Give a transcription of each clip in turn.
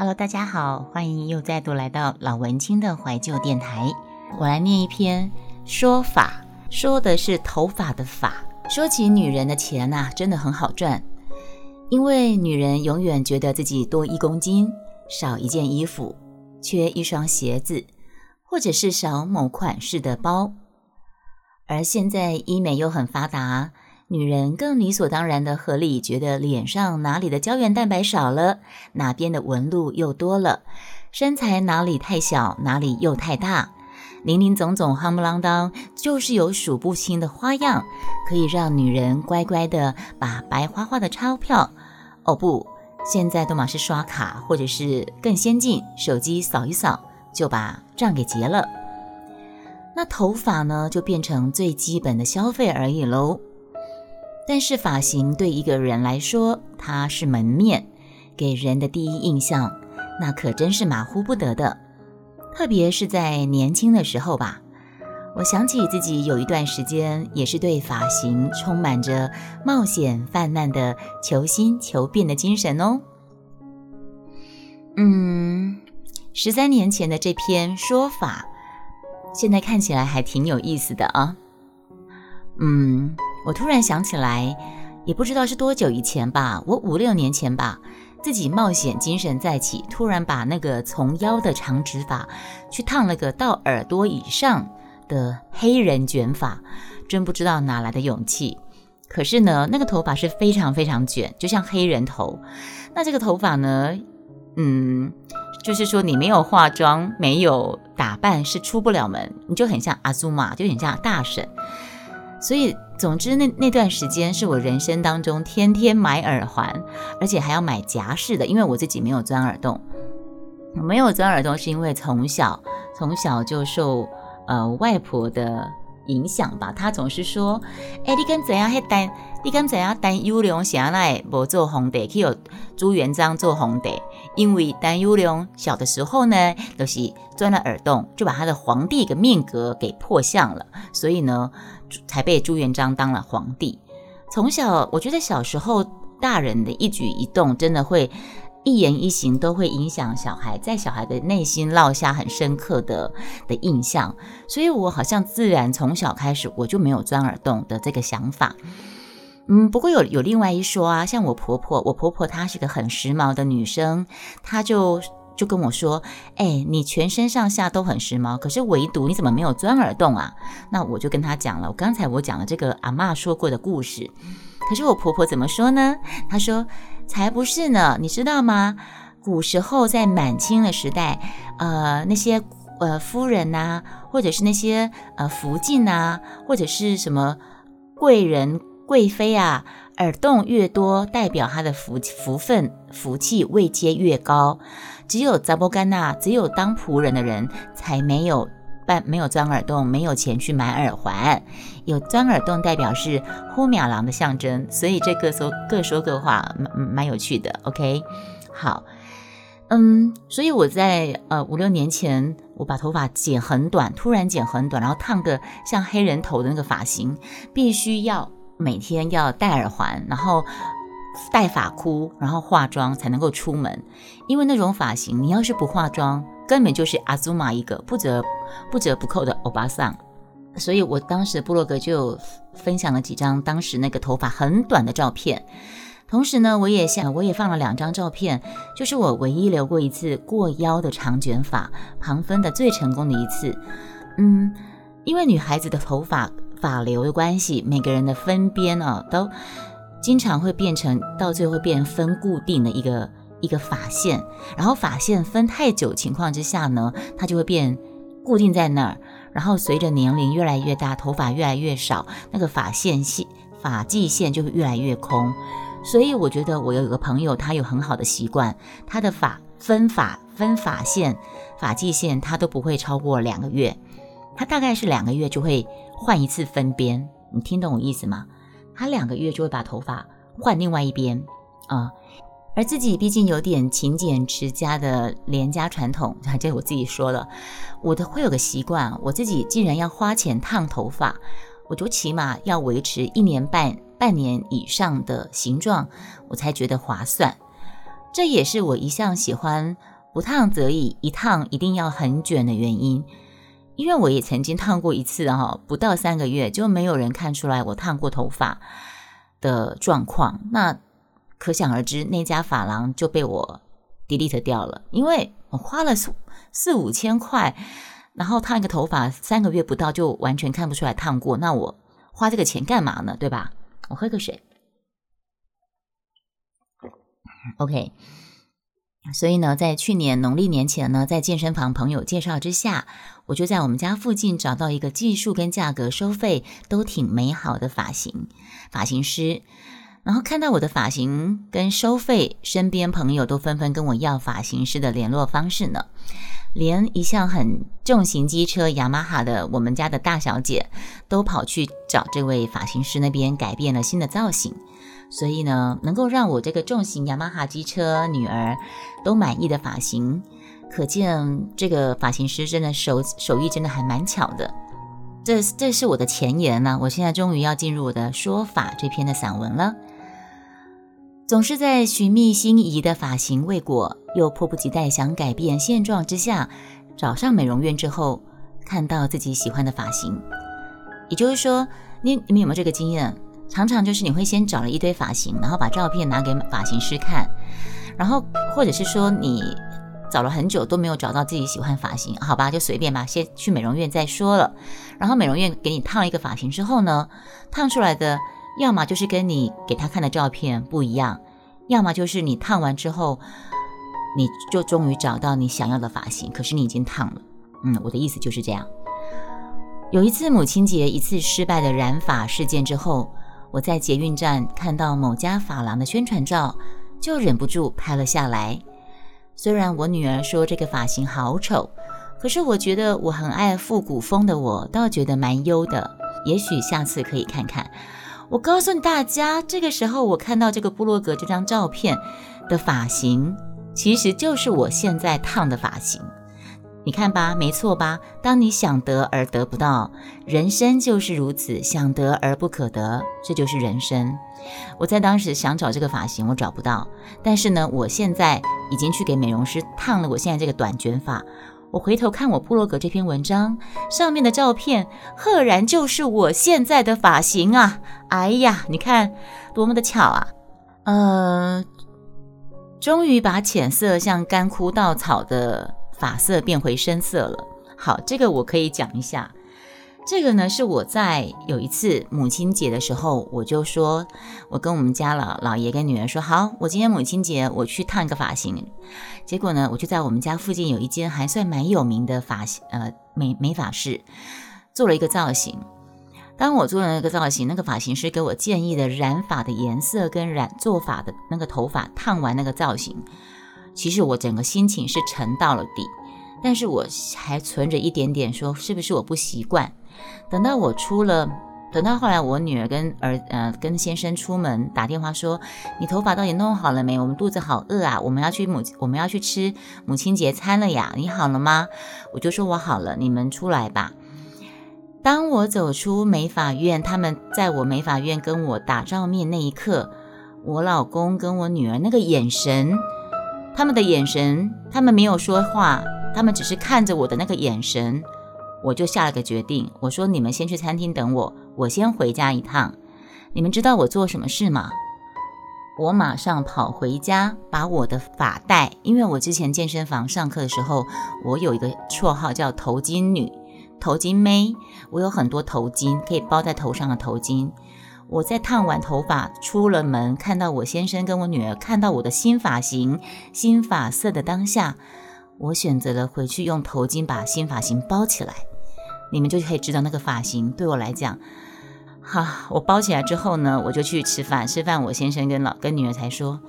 Hello，大家好，欢迎又再度来到老文青的怀旧电台。我来念一篇说法，说的是头发的发。说起女人的钱呐，真的很好赚，因为女人永远觉得自己多一公斤，少一件衣服，缺一双鞋子，或者是少某款式的包。而现在医美又很发达。女人更理所当然的合理觉得脸上哪里的胶原蛋白少了，哪边的纹路又多了，身材哪里太小，哪里又太大，林林总总夯不啷当，就是有数不清的花样，可以让女人乖乖的把白花花的钞票，哦不，现在都马是刷卡或者是更先进，手机扫一扫就把账给结了。那头发呢，就变成最基本的消费而已喽。但是发型对一个人来说，它是门面，给人的第一印象，那可真是马虎不得的。特别是在年轻的时候吧，我想起自己有一段时间也是对发型充满着冒险泛滥的求新求变的精神哦。嗯，十三年前的这篇说法，现在看起来还挺有意思的啊。嗯。我突然想起来，也不知道是多久以前吧，我五六年前吧，自己冒险精神再起，突然把那个从腰的长直发去烫了个到耳朵以上的黑人卷发，真不知道哪来的勇气。可是呢，那个头发是非常非常卷，就像黑人头。那这个头发呢，嗯，就是说你没有化妆、没有打扮是出不了门，你就很像阿祖玛，就很像大婶。所以，总之，那那段时间是我人生当中天天买耳环，而且还要买夹式的，因为我自己没有钻耳洞。没有钻耳洞是因为从小从小就受呃外婆的影响吧，她总是说：“哎，你敢怎样？还单你敢怎样？单优良下来不做皇帝，去有朱元璋做皇帝。因为单优良小的时候呢，都是钻了耳洞，就把他的皇帝的命格给破相了，所以呢。”才被朱元璋当了皇帝。从小，我觉得小时候大人的一举一动，真的会一言一行都会影响小孩，在小孩的内心烙下很深刻的的印象。所以我好像自然从小开始，我就没有钻耳洞的这个想法。嗯，不过有有另外一说啊，像我婆婆，我婆婆她是个很时髦的女生，她就。就跟我说：“哎，你全身上下都很时髦，可是唯独你怎么没有钻耳洞啊？”那我就跟他讲了，我刚才我讲了这个阿妈说过的故事。可是我婆婆怎么说呢？她说：“才不是呢，你知道吗？古时候在满清的时代，呃，那些呃夫人呐，或者是那些呃福晋呐，或者是什么贵人贵妃啊，耳洞越多，代表他的福福分福气位阶越高。”只有扎波干娜，只有当仆人的人才没有办没有钻耳洞，没有钱去买耳环。有钻耳洞代表是呼秒郎的象征，所以这个说各说各话，蛮蛮有趣的。OK，好，嗯，所以我在呃五六年前，我把头发剪很短，突然剪很短，然后烫个像黑人头的那个发型，必须要每天要戴耳环，然后。戴发箍，然后化妆才能够出门，因为那种发型，你要是不化妆，根本就是阿祖玛一个不折不折不扣的欧巴桑。所以我当时布洛格就分享了几张当时那个头发很短的照片，同时呢，我也想我也放了两张照片，就是我唯一留过一次过腰的长卷发，旁分的最成功的一次。嗯，因为女孩子的头发发流的关系，每个人的分边啊都。经常会变成到最后会变分固定的一个一个发线，然后发线分太久情况之下呢，它就会变固定在那儿，然后随着年龄越来越大，头发越来越少，那个发线线发际线就会越来越空。所以我觉得我有一个朋友，他有很好的习惯，他的发分发分发线发际线他都不会超过两个月，他大概是两个月就会换一次分边，你听懂我意思吗？他两个月就会把头发换另外一边啊，而自己毕竟有点勤俭持家的廉家传统，这我自己说了，我的会有个习惯，我自己既然要花钱烫头发，我就起码要维持一年半半年以上的形状，我才觉得划算。这也是我一向喜欢不烫则已，一烫一定要很卷的原因。因为我也曾经烫过一次哈，不到三个月就没有人看出来我烫过头发的状况。那可想而知，那家发廊就被我 delete 掉了，因为我花了四四五千块，然后烫一个头发三个月不到就完全看不出来烫过，那我花这个钱干嘛呢？对吧？我喝个水。OK。所以呢，在去年农历年前呢，在健身房朋友介绍之下，我就在我们家附近找到一个技术跟价格收费都挺美好的发型发型师。然后看到我的发型跟收费，身边朋友都纷纷跟我要发型师的联络方式呢。连一向很重型机车雅马哈的我们家的大小姐，都跑去找这位发型师那边改变了新的造型。所以呢，能够让我这个重型雅马哈机车女儿都满意的发型，可见这个发型师真的手手艺真的还蛮巧的。这这是我的前言呢，我现在终于要进入我的说法这篇的散文了。总是在寻觅心仪的发型未果，又迫不及待想改变现状之下，找上美容院之后，看到自己喜欢的发型。也就是说，你你们有没有这个经验？常常就是你会先找了一堆发型，然后把照片拿给发型师看，然后或者是说你找了很久都没有找到自己喜欢发型，好吧，就随便吧，先去美容院再说了。然后美容院给你烫了一个发型之后呢，烫出来的要么就是跟你给他看的照片不一样，要么就是你烫完之后，你就终于找到你想要的发型，可是你已经烫了。嗯，我的意思就是这样。有一次母亲节一次失败的染发事件之后。我在捷运站看到某家发廊的宣传照，就忍不住拍了下来。虽然我女儿说这个发型好丑，可是我觉得我很爱复古风的，我倒觉得蛮优的。也许下次可以看看。我告诉大家，这个时候我看到这个部落格这张照片的发型，其实就是我现在烫的发型。你看吧，没错吧？当你想得而得不到，人生就是如此，想得而不可得，这就是人生。我在当时想找这个发型，我找不到，但是呢，我现在已经去给美容师烫了我现在这个短卷发。我回头看我部落格这篇文章上面的照片，赫然就是我现在的发型啊！哎呀，你看多么的巧啊！呃，终于把浅色像干枯稻草的。发色变回深色了。好，这个我可以讲一下。这个呢，是我在有一次母亲节的时候，我就说，我跟我们家老老爷跟女儿说，好，我今天母亲节我去烫一个发型。结果呢，我就在我们家附近有一间还算蛮有名的发型呃美美发室做了一个造型。当我做了那个造型，那个发型师给我建议的染发的颜色跟染做法的那个头发烫完那个造型。其实我整个心情是沉到了底，但是我还存着一点点说是不是我不习惯。等到我出了，等到后来我女儿跟儿呃跟先生出门打电话说，你头发到底弄好了没？我们肚子好饿啊，我们要去母我们要去吃母亲节餐了呀，你好了吗？我就说我好了，你们出来吧。当我走出美法院，他们在我美法院跟我打照面那一刻，我老公跟我女儿那个眼神。他们的眼神，他们没有说话，他们只是看着我的那个眼神，我就下了个决定。我说：“你们先去餐厅等我，我先回家一趟。”你们知道我做什么事吗？我马上跑回家，把我的发带，因为我之前健身房上课的时候，我有一个绰号叫头巾女、头巾妹，我有很多头巾可以包在头上的头巾。我在烫完头发出了门，看到我先生跟我女儿看到我的新发型、新发色的当下，我选择了回去用头巾把新发型包起来。你们就可以知道那个发型对我来讲，哈，我包起来之后呢，我就去吃饭。吃饭，我先生跟老跟女儿才说，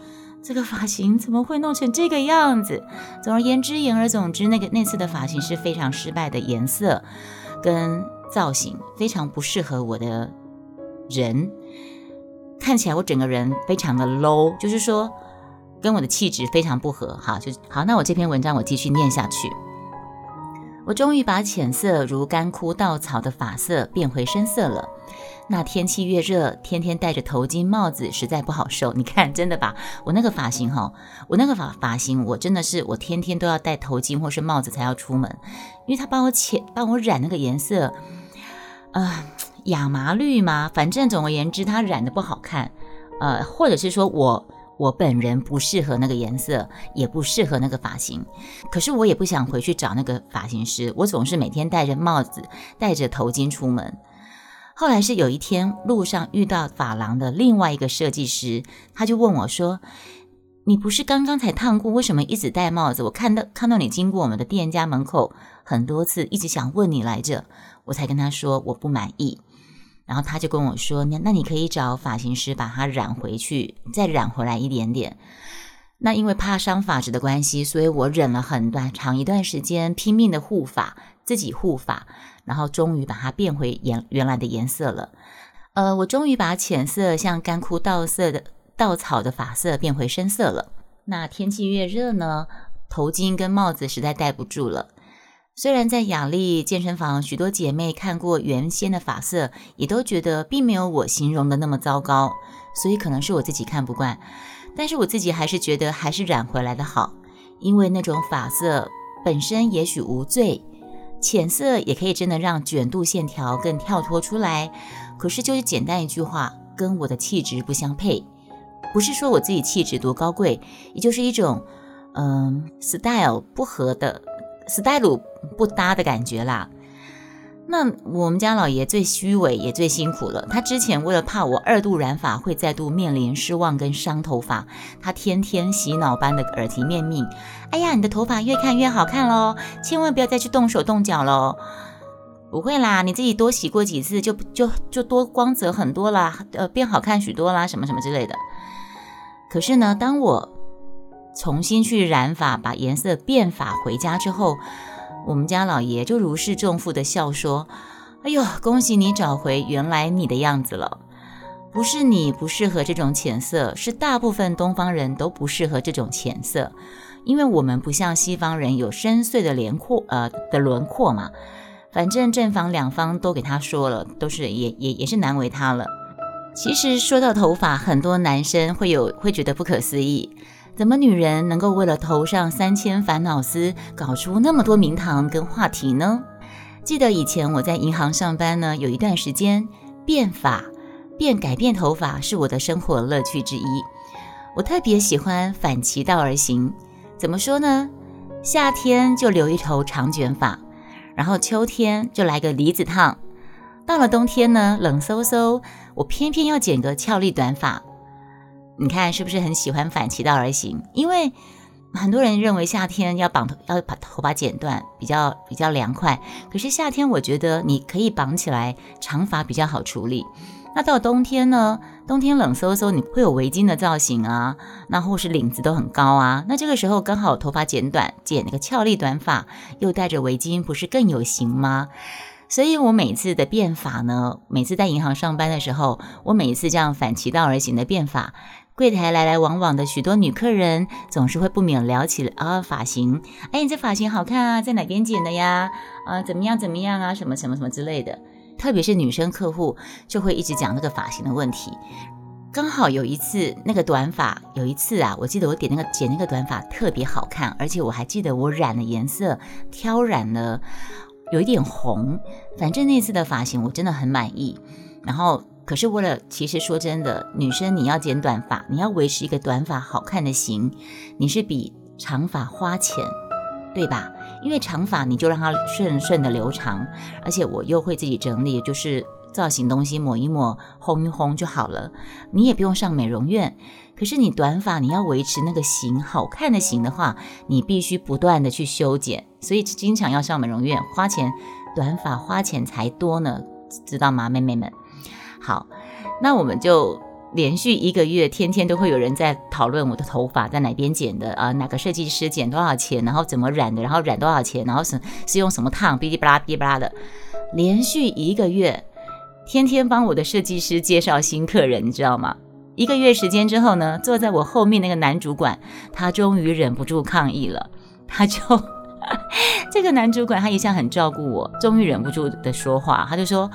这个发型怎么会弄成这个样子？总而言之，言而总之，那个那次的发型是非常失败的，颜色跟造型非常不适合我的。人看起来我整个人非常的 low，就是说跟我的气质非常不合。哈，就好。那我这篇文章我继续念下去。我终于把浅色如干枯稻草的发色变回深色了。那天气越热，天天戴着头巾帽子实在不好受。你看，真的吧？我那个发型哈，我那个发发型，我真的是我天天都要戴头巾或是帽子才要出门，因为他帮我浅帮我染那个颜色，呃，亚麻绿吗，反正总而言之，它染的不好看，呃，或者是说我我本人不适合那个颜色，也不适合那个发型。可是我也不想回去找那个发型师，我总是每天戴着帽子、戴着头巾出门。后来是有一天路上遇到发廊的另外一个设计师，他就问我说：“你不是刚刚才烫过，为什么一直戴帽子？我看到看到你经过我们的店家门口很多次，一直想问你来着，我才跟他说我不满意。然后他就跟我说：那那你可以找发型师把它染回去，再染回来一点点。那因为怕伤发质的关系，所以我忍了很短长一段时间，拼命的护发，自己护发。”然后终于把它变回原原来的颜色了，呃，我终于把浅色像干枯稻色的稻草的发色变回深色了。那天气越热呢，头巾跟帽子实在戴不住了。虽然在雅丽健身房，许多姐妹看过原先的发色，也都觉得并没有我形容的那么糟糕，所以可能是我自己看不惯。但是我自己还是觉得还是染回来的好，因为那种发色本身也许无罪。浅色也可以真的让卷度线条更跳脱出来，可是就是简单一句话，跟我的气质不相配。不是说我自己气质多高贵，也就是一种嗯 style 不合的 style 不搭的感觉啦。那我们家老爷最虚伪也最辛苦了。他之前为了怕我二度染发会再度面临失望跟伤头发，他天天洗脑般的耳提面命：“哎呀，你的头发越看越好看喽，千万不要再去动手动脚喽。”不会啦，你自己多洗过几次就就就多光泽很多啦，呃，变好看许多啦，什么什么之类的。可是呢，当我重新去染发，把颜色变发回家之后。我们家老爷就如释重负的笑说：“哎呦，恭喜你找回原来你的样子了。不是你不适合这种浅色，是大部分东方人都不适合这种浅色，因为我们不像西方人有深邃的轮廓，呃的轮廓嘛。反正正房两方都给他说了，都是也也也是难为他了。其实说到头发，很多男生会有会觉得不可思议。”怎么女人能够为了头上三千烦恼丝，搞出那么多名堂跟话题呢？记得以前我在银行上班呢，有一段时间变发、变改变头发是我的生活乐趣之一。我特别喜欢反其道而行。怎么说呢？夏天就留一头长卷发，然后秋天就来个离子烫，到了冬天呢，冷飕飕，我偏偏要剪个俏丽短发。你看是不是很喜欢反其道而行？因为很多人认为夏天要绑头，要把头发剪断，比较比较凉快。可是夏天我觉得你可以绑起来，长发比较好处理。那到冬天呢？冬天冷飕飕，你会有围巾的造型啊，那或是领子都很高啊。那这个时候刚好头发剪短，剪那个俏丽短发，又戴着围巾，不是更有型吗？所以我每次的变法呢，每次在银行上班的时候，我每一次这样反其道而行的变法。柜台来来往往的许多女客人总是会不免聊起啊发型，哎，你这发型好看啊，在哪边剪的呀？啊，怎么样怎么样啊？什么什么什么之类的。特别是女生客户就会一直讲那个发型的问题。刚好有一次那个短发，有一次啊，我记得我点那个剪那个短发特别好看，而且我还记得我染的颜色挑染了有一点红，反正那次的发型我真的很满意。然后。可是为了，其实说真的，女生你要剪短发，你要维持一个短发好看的型，你是比长发花钱，对吧？因为长发你就让它顺顺的留长，而且我又会自己整理，就是造型东西抹一抹，烘一烘就好了，你也不用上美容院。可是你短发你要维持那个型好看的型的话，你必须不断的去修剪，所以经常要上美容院花钱，短发花钱才多呢，知道吗，妹妹们？好，那我们就连续一个月，天天都会有人在讨论我的头发在哪边剪的啊，哪个设计师剪多少钱，然后怎么染的，然后染多少钱，然后是是用什么烫，哔哩吧啦哔哩吧啦的，连续一个月，天天帮我的设计师介绍新客人，你知道吗？一个月时间之后呢，坐在我后面那个男主管，他终于忍不住抗议了，他就 这个男主管他一向很照顾我，终于忍不住的说话，他就说：“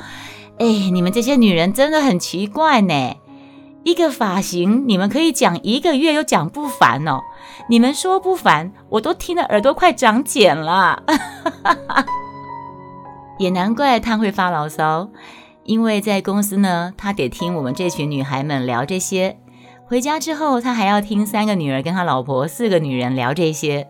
哎，你们这些女人真的很奇怪呢。一个发型你们可以讲一个月又讲不烦哦。你们说不烦，我都听得耳朵快长茧了。也难怪他会发牢骚，因为在公司呢，他得听我们这群女孩们聊这些。”回家之后，他还要听三个女儿跟他老婆四个女人聊这些，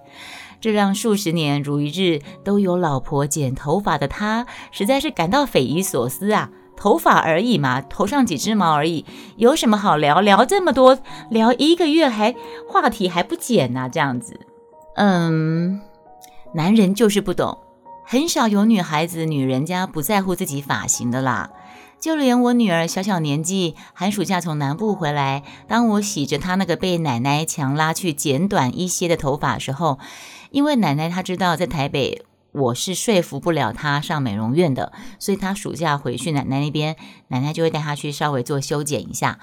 这让数十年如一日都有老婆剪头发的他，实在是感到匪夷所思啊！头发而已嘛，头上几只毛而已，有什么好聊？聊这么多，聊一个月还话题还不减呢？这样子，嗯，男人就是不懂，很少有女孩子、女人家不在乎自己发型的啦。就连我女儿小小年纪，寒暑假从南部回来，当我洗着她那个被奶奶强拉去剪短一些的头发时候，因为奶奶她知道在台北我是说服不了她上美容院的，所以她暑假回去奶奶那边，奶奶就会带她去稍微做修剪一下。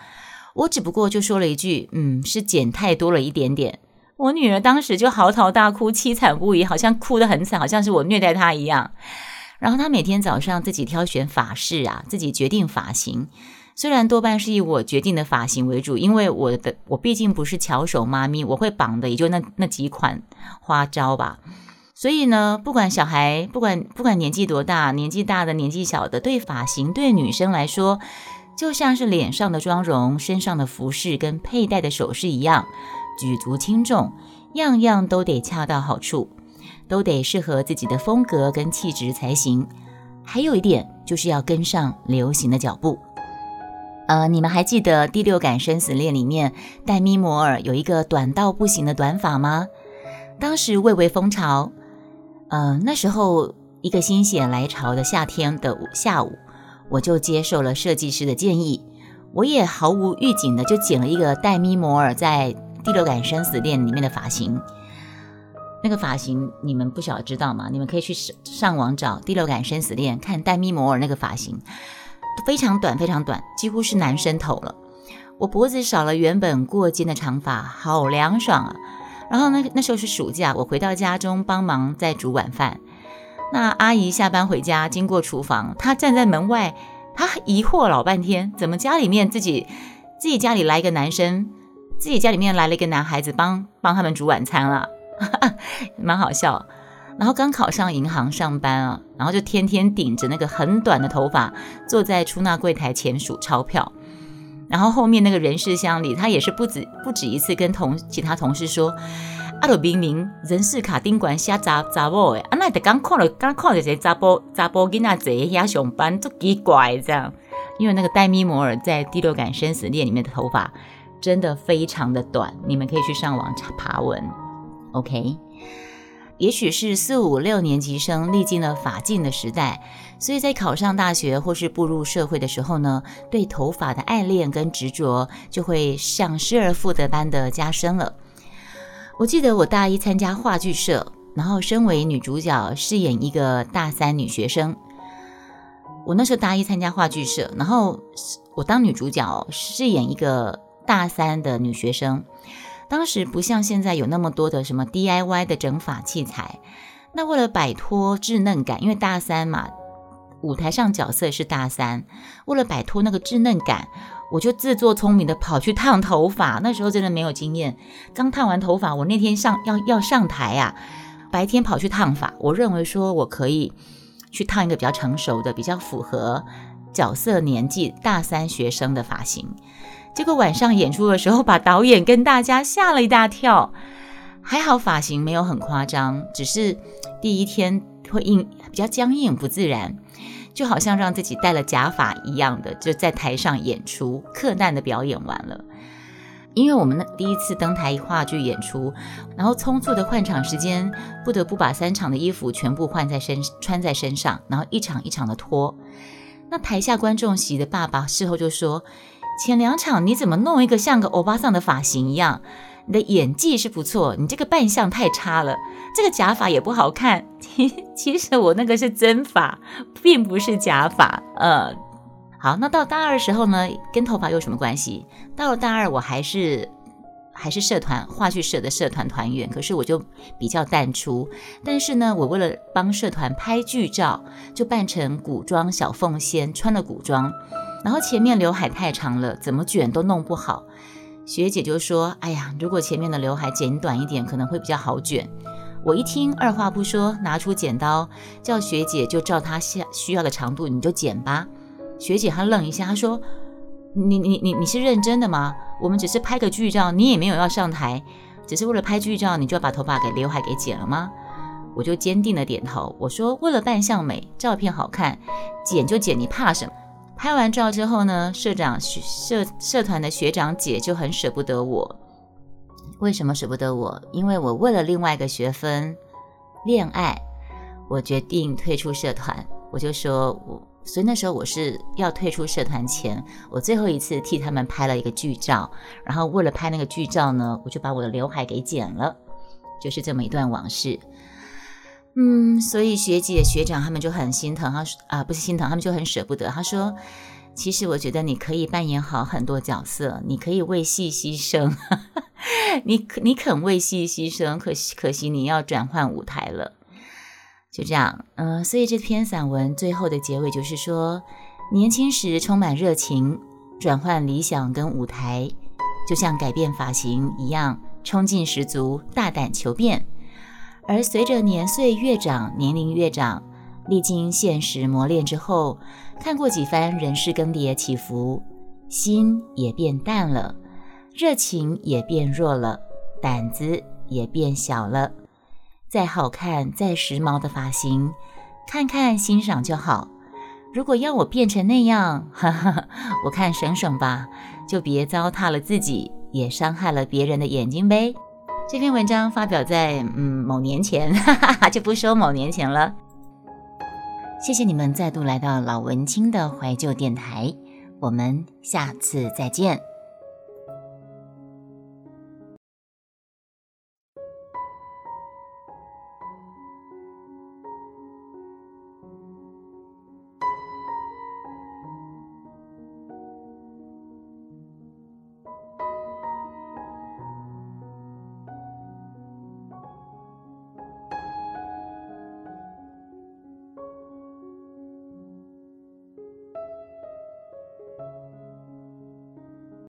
我只不过就说了一句：“嗯，是剪太多了一点点。”我女儿当时就嚎啕大哭，凄惨不已，好像哭得很惨，好像是我虐待她一样。然后她每天早上自己挑选发饰啊，自己决定发型。虽然多半是以我决定的发型为主，因为我的我毕竟不是巧手妈咪，我会绑的也就那那几款花招吧。所以呢，不管小孩，不管不管年纪多大，年纪大的、年纪小的，对发型对女生来说，就像是脸上的妆容、身上的服饰跟佩戴的首饰一样，举足轻重，样样都得恰到好处。都得适合自己的风格跟气质才行。还有一点就是要跟上流行的脚步。呃，你们还记得《第六感生死恋》里面戴咪摩尔有一个短到不行的短发吗？当时蔚为风潮。呃，那时候一个心血来潮的夏天的下午，我就接受了设计师的建议，我也毫无预警的就剪了一个戴咪摩尔在《第六感生死恋》里面的发型。那个发型你们不晓得知道吗？你们可以去上上网找《第六感生死恋》，看戴咪摩尔那个发型，非常短，非常短，几乎是男生头了。我脖子少了原本过肩的长发，好凉爽啊！然后那那时候是暑假，我回到家中帮忙在煮晚饭。那阿姨下班回家，经过厨房，她站在门外，她疑惑老半天，怎么家里面自己自己家里来一个男生，自己家里面来了一个男孩子帮帮他们煮晚餐了。蛮好笑，然后刚考上银行上班啊，然后就天天顶着那个很短的头发，坐在出纳柜台前数钞票，然后后面那个人事箱里，他也是不止不止一次跟同其他同事说，阿鲁明明人事卡丁管瞎杂杂波诶，啊那得刚看了刚看了这杂波杂波囡仔坐遐上班，就奇怪这样，因为那个戴咪摩尔在《第六感生死恋》里面的头发真的非常的短，你们可以去上网查爬文。OK，也许是四五六年级生历经了法禁的时代，所以在考上大学或是步入社会的时候呢，对头发的爱恋跟执着就会像失而复得般的加深了。我记得我大一参加话剧社，然后身为女主角饰演一个大三女学生。我那时候大一参加话剧社，然后我当女主角饰演一个大三的女学生。当时不像现在有那么多的什么 DIY 的整发器材，那为了摆脱稚嫩感，因为大三嘛，舞台上角色是大三，为了摆脱那个稚嫩感，我就自作聪明的跑去烫头发。那时候真的没有经验，刚烫完头发，我那天上要要上台啊，白天跑去烫发，我认为说我可以去烫一个比较成熟的、比较符合角色年纪大三学生的发型。结果晚上演出的时候，把导演跟大家吓了一大跳。还好发型没有很夸张，只是第一天会硬，比较僵硬不自然，就好像让自己戴了假发一样的，就在台上演出，客难的表演完了。因为我们那第一次登台话剧演出，然后匆促的换场时间，不得不把三场的衣服全部换在身穿在身上，然后一场一场的脱。那台下观众席的爸爸事后就说。前两场你怎么弄一个像个欧巴桑的发型一样？你的演技是不错，你这个扮相太差了，这个假发也不好看。其 其实我那个是真发，并不是假发。呃，好，那到大二时候呢，跟头发有什么关系？到了大二，我还是还是社团话剧社的社团团员，可是我就比较淡出。但是呢，我为了帮社团拍剧照，就扮成古装小凤仙，穿了古装，然后前面刘海太长了，怎么卷都弄不好。学姐就说：“哎呀，如果前面的刘海剪短一点，可能会比较好卷。”我一听，二话不说，拿出剪刀，叫学姐就照她需需要的长度，你就剪吧。学姐她愣一下，她说。你你你你是认真的吗？我们只是拍个剧照，你也没有要上台，只是为了拍剧照，你就要把头发给刘海给剪了吗？我就坚定的点头，我说为了扮相美，照片好看，剪就剪，你怕什么？拍完照之后呢，社长社社团的学长姐就很舍不得我，为什么舍不得我？因为我为了另外一个学分恋爱，我决定退出社团，我就说我。所以那时候我是要退出社团前，我最后一次替他们拍了一个剧照，然后为了拍那个剧照呢，我就把我的刘海给剪了，就是这么一段往事。嗯，所以学姐学长他们就很心疼，他说啊，不是心疼，他们就很舍不得。他说，其实我觉得你可以扮演好很多角色，你可以为戏牺牲，你你肯为戏牺牲，可惜可惜你要转换舞台了。就这样，嗯，所以这篇散文最后的结尾就是说，年轻时充满热情，转换理想跟舞台，就像改变发型一样，冲劲十足，大胆求变。而随着年岁越长，年龄越长，历经现实磨练之后，看过几番人事更迭起伏，心也变淡了，热情也变弱了，胆子也变小了。再好看、再时髦的发型，看看欣赏就好。如果要我变成那样，哈哈，我看省省吧，就别糟蹋了自己，也伤害了别人的眼睛呗。这篇文章发表在嗯某年前，哈哈哈，就不说某年前了。谢谢你们再度来到老文青的怀旧电台，我们下次再见。